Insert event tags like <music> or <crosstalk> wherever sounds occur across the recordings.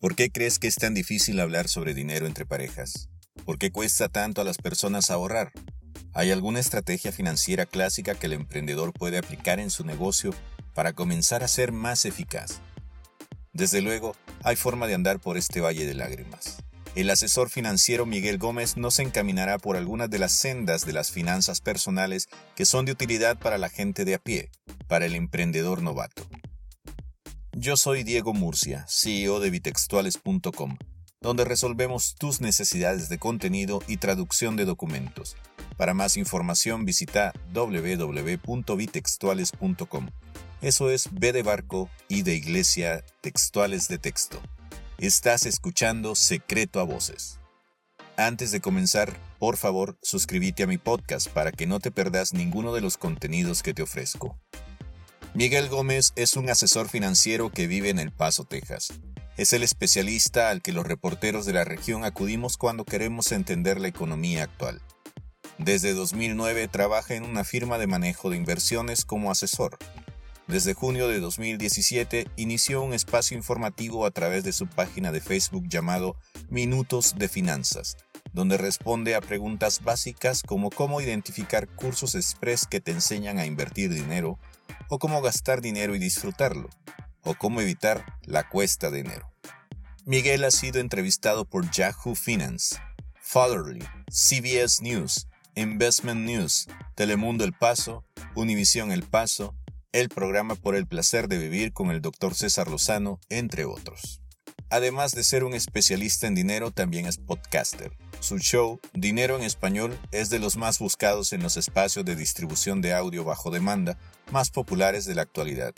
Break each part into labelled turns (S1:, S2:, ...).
S1: ¿Por qué crees que es tan difícil hablar sobre dinero entre parejas? ¿Por qué cuesta tanto a las personas ahorrar? ¿Hay alguna estrategia financiera clásica que el emprendedor puede aplicar en su negocio para comenzar a ser más eficaz? Desde luego, hay forma de andar por este valle de lágrimas. El asesor financiero Miguel Gómez nos encaminará por algunas de las sendas de las finanzas personales que son de utilidad para la gente de a pie, para el emprendedor novato. Yo soy Diego Murcia, CEO de bitextuales.com, donde resolvemos tus necesidades de contenido y traducción de documentos. Para más información visita www.bitextuales.com. Eso es B de barco y de iglesia textuales de texto. Estás escuchando Secreto a Voces. Antes de comenzar, por favor, suscríbete a mi podcast para que no te perdas ninguno de los contenidos que te ofrezco. Miguel Gómez es un asesor financiero que vive en El Paso, Texas. Es el especialista al que los reporteros de la región acudimos cuando queremos entender la economía actual. Desde 2009 trabaja en una firma de manejo de inversiones como asesor. Desde junio de 2017 inició un espacio informativo a través de su página de Facebook llamado Minutos de Finanzas, donde responde a preguntas básicas como cómo identificar cursos express que te enseñan a invertir dinero, o cómo gastar dinero y disfrutarlo, o cómo evitar la cuesta de enero. Miguel ha sido entrevistado por Yahoo Finance, Fatherly, CBS News, Investment News, Telemundo El Paso, Univisión El Paso, el programa Por el placer de vivir con el Dr. César Lozano, entre otros. Además de ser un especialista en dinero, también es podcaster. Su show, Dinero en Español, es de los más buscados en los espacios de distribución de audio bajo demanda más populares de la actualidad.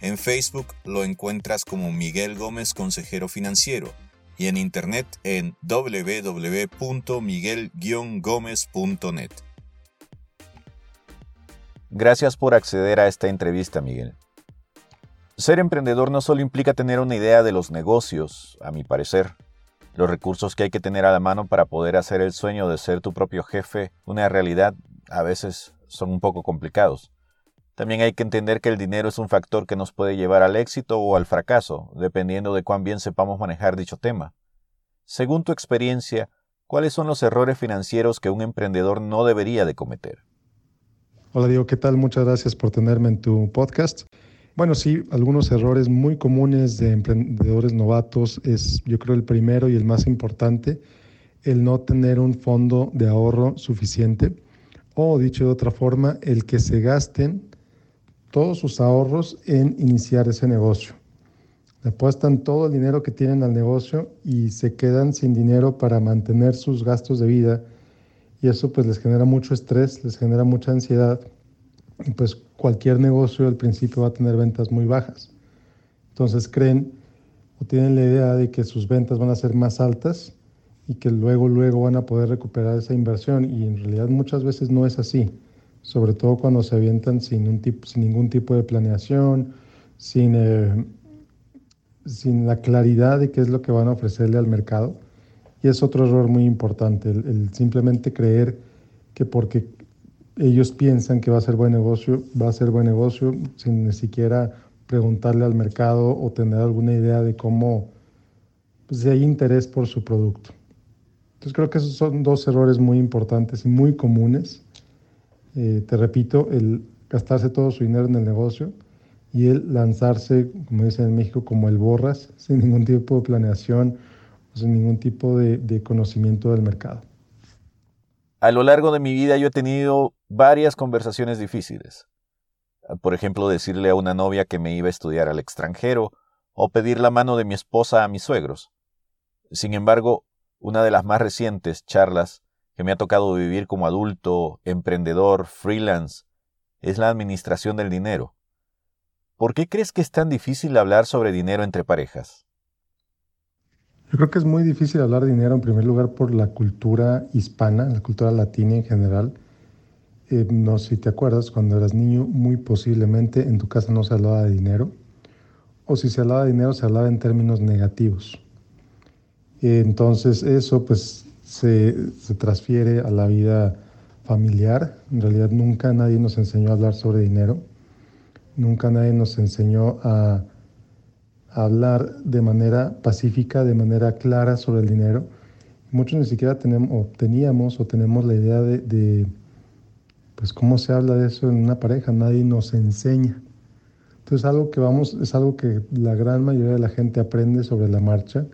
S1: En Facebook lo encuentras como Miguel Gómez Consejero Financiero y en internet en www.miguel-gómez.net. Gracias por acceder a esta entrevista, Miguel. Ser emprendedor no solo implica tener una idea de los negocios, a mi parecer. Los recursos que hay que tener a la mano para poder hacer el sueño de ser tu propio jefe una realidad a veces son un poco complicados. También hay que entender que el dinero es un factor que nos puede llevar al éxito o al fracaso, dependiendo de cuán bien sepamos manejar dicho tema. Según tu experiencia, ¿cuáles son los errores financieros que un emprendedor no debería de cometer?
S2: Hola Diego, ¿qué tal? Muchas gracias por tenerme en tu podcast. Bueno, sí, algunos errores muy comunes de emprendedores novatos es, yo creo, el primero y el más importante, el no tener un fondo de ahorro suficiente o, dicho de otra forma, el que se gasten todos sus ahorros en iniciar ese negocio. Apuestan todo el dinero que tienen al negocio y se quedan sin dinero para mantener sus gastos de vida y eso pues les genera mucho estrés, les genera mucha ansiedad pues cualquier negocio al principio va a tener ventas muy bajas. Entonces creen o tienen la idea de que sus ventas van a ser más altas y que luego luego van a poder recuperar esa inversión y en realidad muchas veces no es así sobre todo cuando se avientan sin, un tipo, sin ningún tipo de planeación, sin, eh, sin la claridad de qué es lo que van a ofrecerle al mercado. Y es otro error muy importante, el, simplemente creer que porque ellos piensan que va a ser buen negocio, va a ser buen negocio sin ni siquiera preguntarle al mercado o tener alguna idea de cómo, pues, si hay interés por su producto. Entonces creo que esos son dos errores muy importantes y muy comunes eh, te repito, el gastarse todo su dinero en el negocio y el lanzarse, como dicen en México, como el borras, <laughs> sin ningún tipo de planeación sin ningún tipo de conocimiento del mercado.
S1: A lo largo de mi vida yo he tenido varias conversaciones difíciles. Por ejemplo, decirle a una novia que me iba a estudiar al extranjero o pedir la mano de mi esposa a mis suegros. Sin embargo, una de las más recientes charlas que me ha tocado vivir como adulto, emprendedor, freelance, es la administración del dinero. ¿Por qué crees que es tan difícil hablar sobre dinero entre parejas?
S2: Yo creo que es muy difícil hablar de dinero en primer lugar por la cultura hispana, la cultura latina en general. Eh, no sé si te acuerdas, cuando eras niño, muy posiblemente en tu casa no se hablaba de dinero, o si se hablaba de dinero se hablaba en términos negativos. entonces eso pues se, transfiere a la vida familiar. En realidad nunca nadie nos enseñó a hablar sobre dinero. Nunca nadie nos enseñó a, hablar de manera pacífica, de manera clara sobre el dinero. Muchos ni siquiera tenemos, o teníamos o tenemos la idea de, de, pues, cómo se habla de eso en una pareja. Nadie nos enseña. Entonces, algo que vamos, es algo que la gran mayoría de la gente aprende sobre la marcha,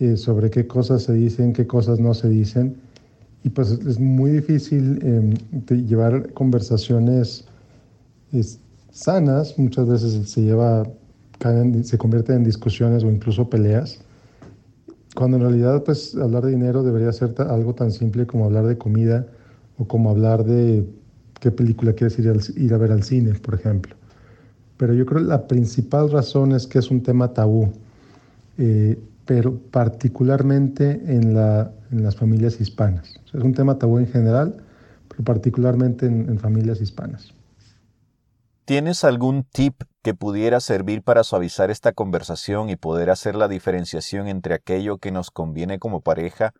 S2: eh, sobre qué cosas se dicen, qué cosas no se dicen. Y pues es muy difícil em, llevar conversaciones sanas. Muchas veces se lleva se convierten en discusiones o incluso peleas, cuando en realidad pues hablar de dinero debería ser algo tan simple como hablar de comida o como hablar de qué película quieres ir, ir a ver al cine, por ejemplo. Pero yo creo que la principal razón es que es un tema tabú, eh, pero particularmente en, la, en, las familias hispanas. es un tema tabú en general, pero particularmente en, en familias hispanas.
S1: ¿Tienes algún tip que pudiera servir para suavizar esta conversación y poder hacer la diferenciación entre aquello que nos conviene como pareja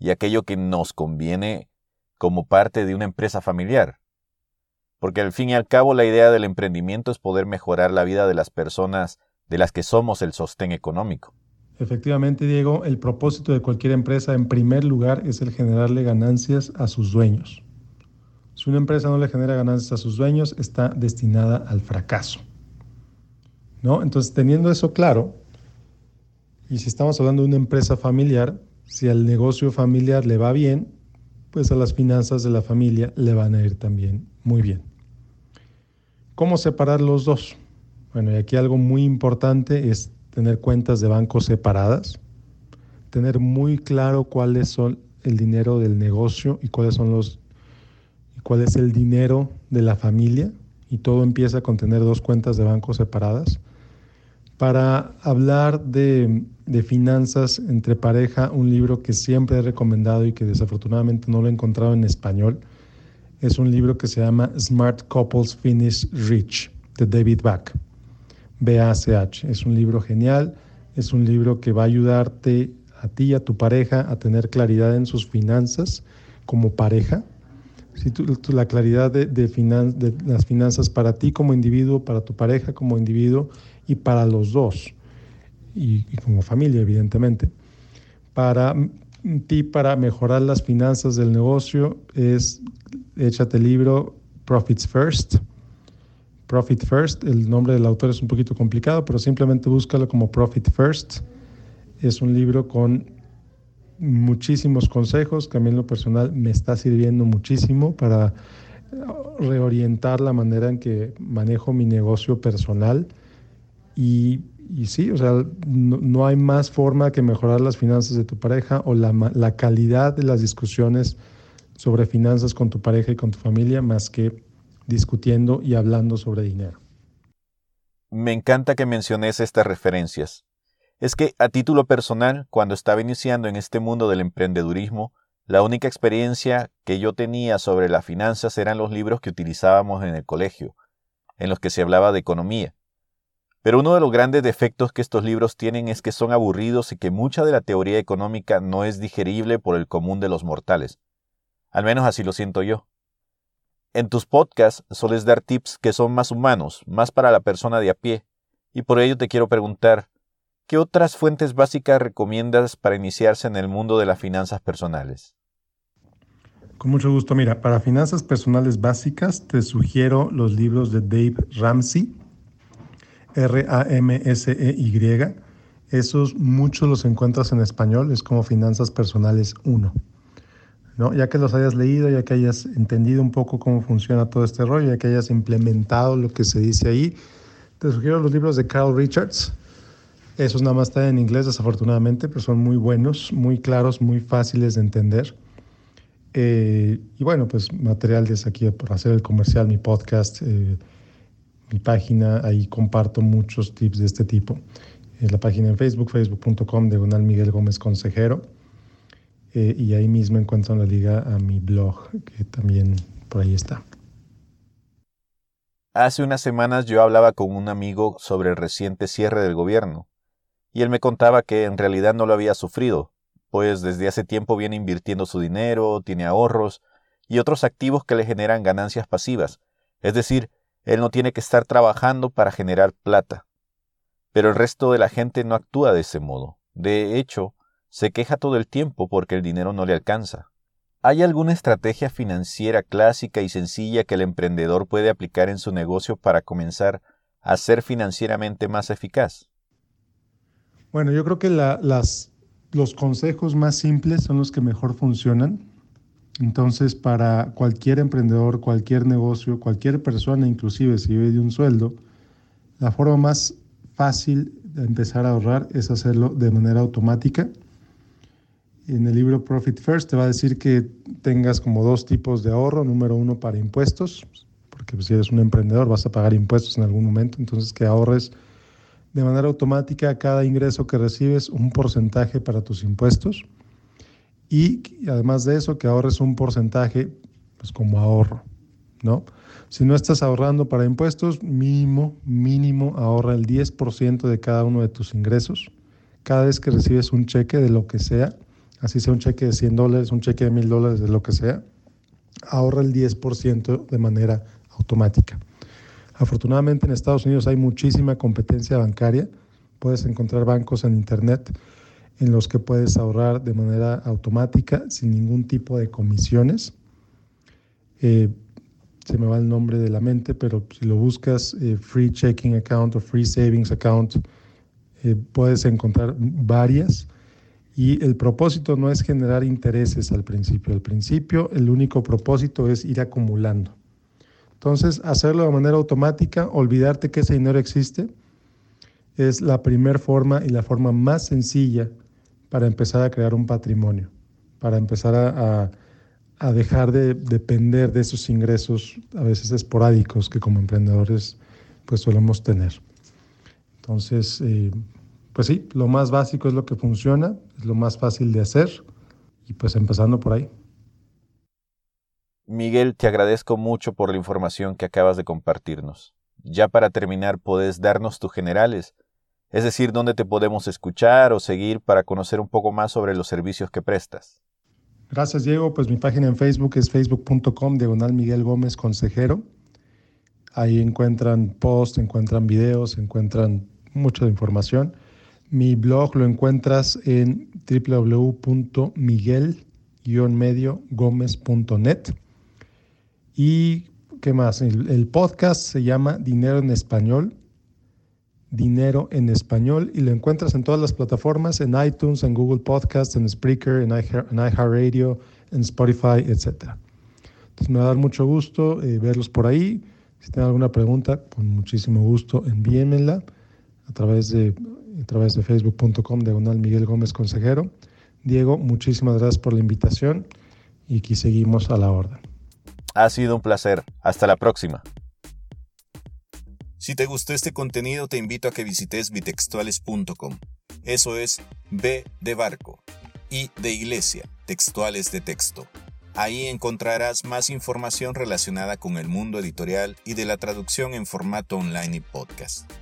S1: y aquello que nos conviene como parte de una empresa familiar? Porque al fin y al cabo la idea del emprendimiento es poder mejorar la vida de las personas de las que somos el sostén económico.
S2: Efectivamente, Diego, el propósito de cualquier empresa en primer lugar es el generarle ganancias a sus dueños. Si una empresa no le genera ganancias a sus dueños, está destinada al fracaso. ¿No? Entonces, teniendo eso claro, y si estamos hablando de una empresa familiar, si al negocio familiar le va bien, pues a las finanzas de la familia le van a ir también muy bien. ¿Cómo separar los dos? Bueno, y aquí algo muy importante es tener cuentas de banco separadas, tener muy claro cuáles son el dinero del negocio y cuáles son los cuál es el dinero de la familia y todo empieza con tener dos cuentas de banco separadas. Para hablar de, finanzas entre pareja, un libro que siempre he recomendado y que desafortunadamente no lo he encontrado en español, es un libro que se llama Smart Couples Finish Rich, de David Back. B-A-C-H. Es un libro genial, es un libro que va a ayudarte a ti y a tu pareja a tener claridad en sus finanzas como pareja si la claridad de, de, las finanzas para ti como individuo, para tu pareja como individuo y para los dos, y, como familia, evidentemente. Para ti, para mejorar las finanzas del negocio, es échate el libro Profits First. Profit First, el nombre del autor es un poquito complicado, pero simplemente búscalo como Profit First. Es un libro con muchísimos consejos que a mí en lo personal me está sirviendo muchísimo para reorientar la manera en que manejo mi negocio personal. Y, sí, o sea, no, hay más forma que mejorar las finanzas de tu pareja o la, la calidad de las discusiones sobre finanzas con tu pareja y con tu familia más que discutiendo y hablando sobre dinero.
S1: Me encanta que menciones estas referencias es que a título personal, cuando estaba iniciando en este mundo del emprendedurismo, la única experiencia que yo tenía sobre las finanzas eran los libros que utilizábamos en el colegio, en los que se hablaba de economía. Pero uno de los grandes defectos que estos libros tienen es que son aburridos y que mucha de la teoría económica no es digerible por el común de los mortales. Al menos así lo siento yo. En tus podcasts sueles dar tips que son más humanos, más para la persona de a pie, y por ello te quiero preguntar, ¿Qué otras fuentes básicas recomiendas para iniciarse en el mundo de las finanzas personales?
S2: Con mucho gusto. Mira, para finanzas personales básicas te sugiero los libros de Dave Ramsey, R-A-M-S-E-Y. Esos muchos los encuentras en español, es como Finanzas Personales 1. ¿No? Ya que los hayas leído, ya que hayas entendido un poco cómo funciona todo este rollo, ya que hayas implementado lo que se dice ahí, te sugiero los libros de Carl Richards, esos nada más están en inglés, desafortunadamente, pero son muy buenos, muy claros, muy fáciles de entender. Eh, y bueno, pues materiales aquí por hacer el comercial, mi podcast, eh, mi página, ahí comparto muchos tips de este tipo. En la página en Facebook, facebook.com, diagonal Miguel Gómez Consejero. Eh, y ahí mismo encuentran la liga a mi blog, que también por ahí está.
S1: Hace unas semanas yo hablaba con un amigo sobre el reciente cierre del gobierno y él me contaba que en realidad no lo había sufrido, pues desde hace tiempo viene invirtiendo su dinero, tiene ahorros y otros activos que le generan ganancias pasivas, es decir, él no tiene que estar trabajando para generar plata. Pero el resto de la gente no actúa de ese modo. De hecho, se queja todo el tiempo porque el dinero no le alcanza. ¿Hay alguna estrategia financiera clásica y sencilla que el emprendedor puede aplicar en su negocio para comenzar a ser financieramente más eficaz?
S2: Bueno, yo creo que los consejos más simples son los que mejor funcionan. Entonces, para cualquier emprendedor, cualquier negocio, cualquier persona, inclusive si vive de un sueldo, la forma más fácil de empezar a ahorrar es hacerlo de manera automática. En el libro Profit First te va a decir que tengas como dos tipos de ahorro. Número uno para impuestos, porque pues, si eres un emprendedor vas a pagar impuestos en algún momento, entonces que ahorres de manera automática cada ingreso que recibes un porcentaje para tus impuestos y además de eso que ahorres un porcentaje pues como ahorro, ¿no? Si no estás ahorrando para impuestos, mínimo, mínimo ahorra el 10% de cada uno de tus ingresos. Cada vez que recibes un cheque de lo que sea, así sea un cheque de 100 dólares, un cheque de 1000 dólares, de lo que sea, ahorra el 10% de manera automática. Afortunadamente en Estados Unidos hay muchísima competencia bancaria. Puedes encontrar bancos en Internet en los que puedes ahorrar de manera automática sin ningún tipo de comisiones. Eh, se me va el nombre de la mente, pero si lo buscas, eh, Free Checking Account o Free Savings Account, eh, puedes encontrar varias. Y el propósito no es generar intereses al principio. Al principio el único propósito es ir acumulando. Entonces, hacerlo de manera automática, olvidarte que ese dinero existe, es la primera forma y la forma más sencilla para empezar a crear un patrimonio, para empezar a, dejar de depender de esos ingresos a veces esporádicos que como emprendedores pues solemos tener. Entonces, eh, pues sí, lo más básico es lo que funciona, es lo más fácil de hacer y pues empezando por ahí.
S1: Miguel, te agradezco mucho por la información que acabas de compartirnos. Ya para terminar, ¿puedes darnos tus generales? Es decir, dónde te podemos escuchar o seguir para conocer un poco más sobre los servicios que prestas.
S2: Gracias, Diego. Pues mi página en Facebook es facebook.com diagonal Miguel Gómez Consejero. Ahí encuentran posts, encuentran videos, encuentran mucha información. Mi blog lo encuentras en www.miguel-medio-gómez.net. ¿Y qué más? El, podcast se llama Dinero en Español. Dinero en Español y lo encuentras en todas las plataformas, en iTunes, en Google Podcasts, en Spreaker, en, iHeartRadio, en Spotify, etc. Entonces me va a dar mucho gusto eh, verlos por ahí. Si tienen alguna pregunta, con muchísimo gusto envíenmela a través de, a través de facebook.com diagonal Miguel Gómez Consejero. Diego, muchísimas gracias por la invitación y aquí seguimos a la orden.
S1: Ha sido un placer. Hasta la próxima. Si te gustó este contenido, te invito a que visites bitextuales.com. Eso es B de barco y de iglesia, textuales de texto. Ahí encontrarás más información relacionada con el mundo editorial y de la traducción en formato online y podcast.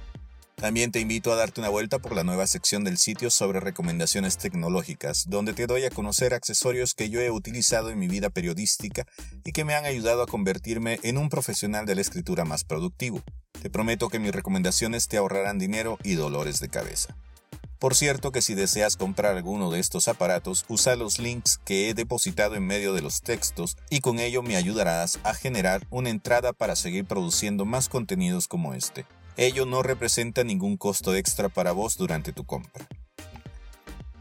S1: También te invito a darte una vuelta por la nueva sección del sitio sobre recomendaciones tecnológicas, donde te doy a conocer accesorios que yo he utilizado en mi vida periodística y que me han ayudado a convertirme en un profesional de la escritura más productivo. Te prometo que mis recomendaciones te ahorrarán dinero y dolores de cabeza. Por cierto que si deseas comprar alguno de estos aparatos, usa los links que he depositado en medio de los textos y con ello me ayudarás a generar una entrada para seguir produciendo más contenidos como este. Ello no representa ningún costo extra para vos durante tu compra.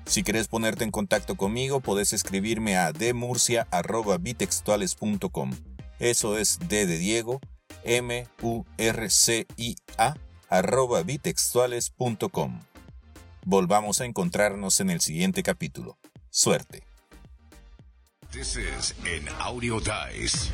S1: Si quieres ponerte en contacto conmigo, podés escribirme a demurcia.bitextuales.com. Eso es D de Diego, M-U-R-C-I-A, arroba bitextuales.com. Volvamos a encontrarnos en el siguiente capítulo. Suerte. This is an Audio Dice.